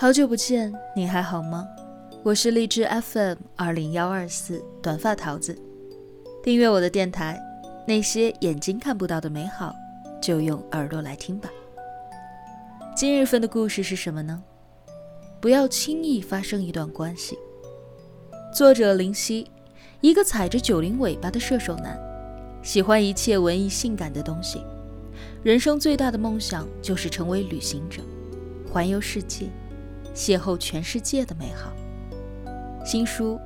好久不见，你还好吗？我是荔枝 FM 二零幺二四短发桃子，订阅我的电台，那些眼睛看不到的美好，就用耳朵来听吧。今日份的故事是什么呢？不要轻易发生一段关系。作者林夕，一个踩着九零尾巴的射手男，喜欢一切文艺性感的东西，人生最大的梦想就是成为旅行者，环游世界，邂逅全世界的美好。新书《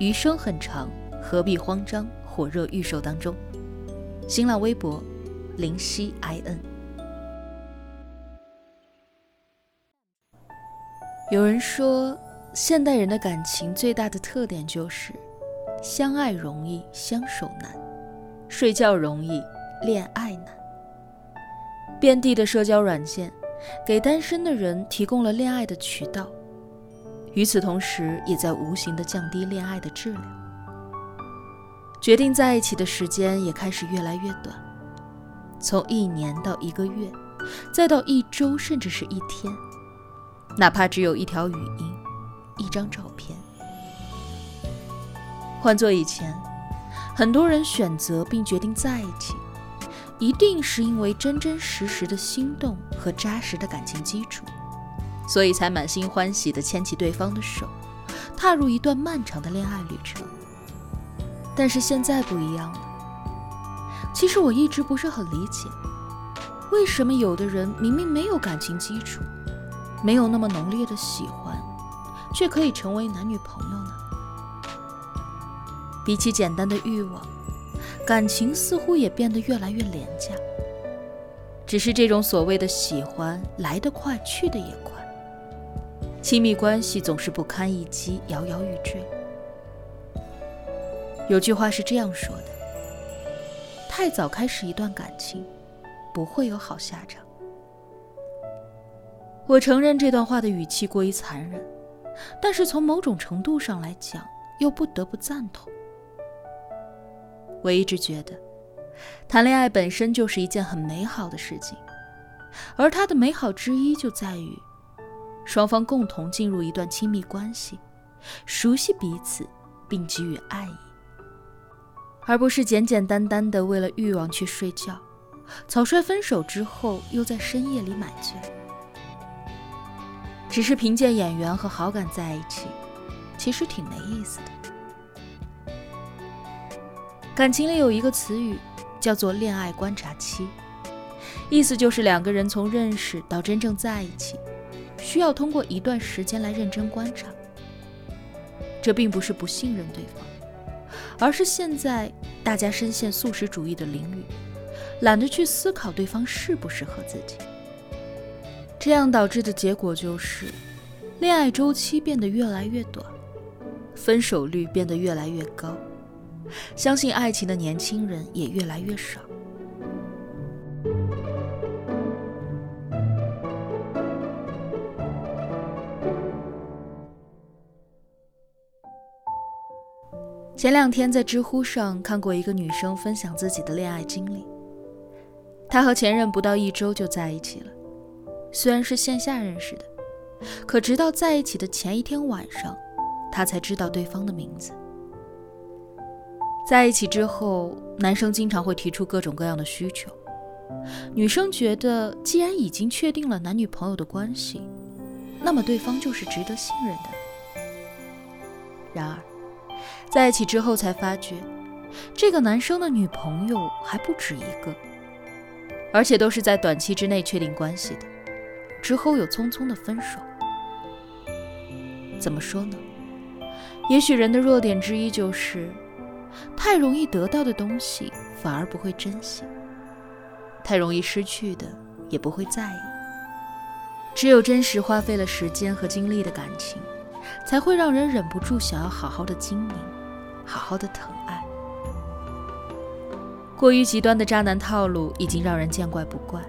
余生很长，何必慌张》火热预售当中。新浪微博：林夕 IN。有人说。现代人的感情最大的特点就是相爱容易相守难，睡觉容易恋爱难。遍地的社交软件给单身的人提供了恋爱的渠道，与此同时也在无形的降低恋爱的质量。决定在一起的时间也开始越来越短，从一年到一个月，再到一周，甚至是一天，哪怕只有一条语音。一张照片。换做以前，很多人选择并决定在一起，一定是因为真真实实的心动和扎实的感情基础，所以才满心欢喜地牵起对方的手，踏入一段漫长的恋爱旅程。但是现在不一样了。其实我一直不是很理解，为什么有的人明明没有感情基础，没有那么浓烈的喜欢。却可以成为男女朋友呢？比起简单的欲望，感情似乎也变得越来越廉价。只是这种所谓的喜欢来得快，去得也快。亲密关系总是不堪一击，摇摇欲坠。有句话是这样说的：太早开始一段感情，不会有好下场。我承认这段话的语气过于残忍。但是从某种程度上来讲，又不得不赞同。我一直觉得，谈恋爱本身就是一件很美好的事情，而它的美好之一就在于，双方共同进入一段亲密关系，熟悉彼此，并给予爱意，而不是简简单单的为了欲望去睡觉，草率分手之后又在深夜里买醉。只是凭借眼缘和好感在一起，其实挺没意思的。感情里有一个词语叫做“恋爱观察期”，意思就是两个人从认识到真正在一起，需要通过一段时间来认真观察。这并不是不信任对方，而是现在大家深陷素食主义的领域，懒得去思考对方适不适合自己。这样导致的结果就是，恋爱周期变得越来越短，分手率变得越来越高，相信爱情的年轻人也越来越少。前两天在知乎上看过一个女生分享自己的恋爱经历，她和前任不到一周就在一起了。虽然是线下认识的，可直到在一起的前一天晚上，他才知道对方的名字。在一起之后，男生经常会提出各种各样的需求，女生觉得既然已经确定了男女朋友的关系，那么对方就是值得信任的。然而，在一起之后才发觉，这个男生的女朋友还不止一个，而且都是在短期之内确定关系的。之后又匆匆的分手，怎么说呢？也许人的弱点之一就是，太容易得到的东西反而不会珍惜，太容易失去的也不会在意。只有真实花费了时间和精力的感情，才会让人忍不住想要好好的经营，好好的疼爱。过于极端的渣男套路已经让人见怪不怪。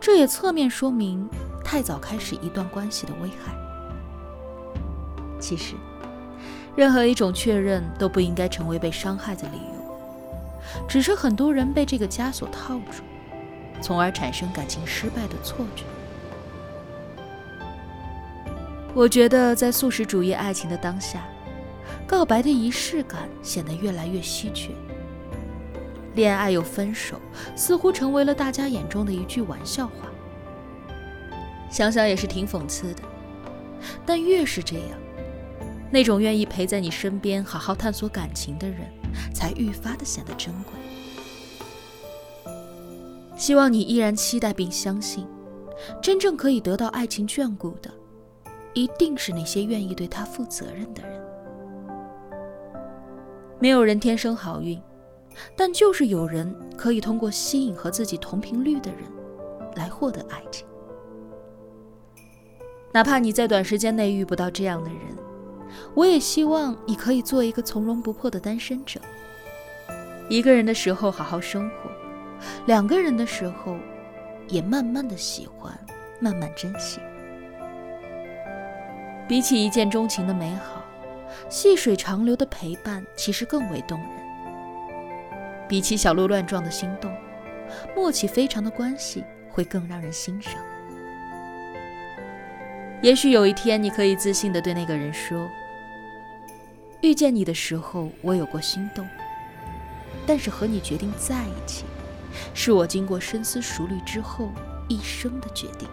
这也侧面说明太早开始一段关系的危害。其实，任何一种确认都不应该成为被伤害的理由，只是很多人被这个枷锁套住，从而产生感情失败的错觉。我觉得在素食主义爱情的当下，告白的仪式感显得越来越稀缺。恋爱又分手，似乎成为了大家眼中的一句玩笑话。想想也是挺讽刺的。但越是这样，那种愿意陪在你身边好好探索感情的人，才愈发的显得珍贵。希望你依然期待并相信，真正可以得到爱情眷顾的，一定是那些愿意对他负责任的人。没有人天生好运，但就是有人可以通过吸引和自己同频率的人，来获得爱情。哪怕你在短时间内遇不到这样的人，我也希望你可以做一个从容不迫的单身者。一个人的时候好好生活，两个人的时候，也慢慢的喜欢，慢慢珍惜。比起一见钟情的美好，细水长流的陪伴其实更为动人。比起小鹿乱撞的心动，默契非常的关系会更让人欣赏。也许有一天，你可以自信地对那个人说：“遇见你的时候，我有过心动，但是和你决定在一起，是我经过深思熟虑之后一生的决定。”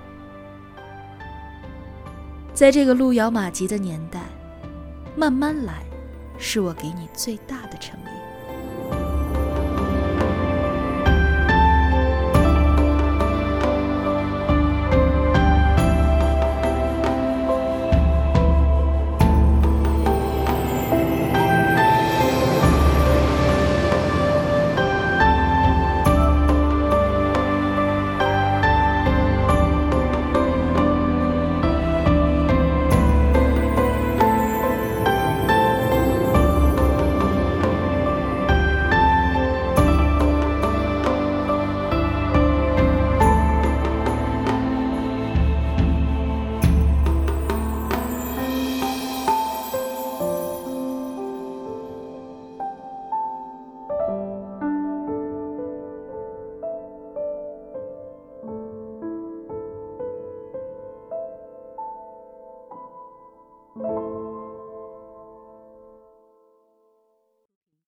在这个路遥马急的年代，慢慢来，是我给你最大的承诺。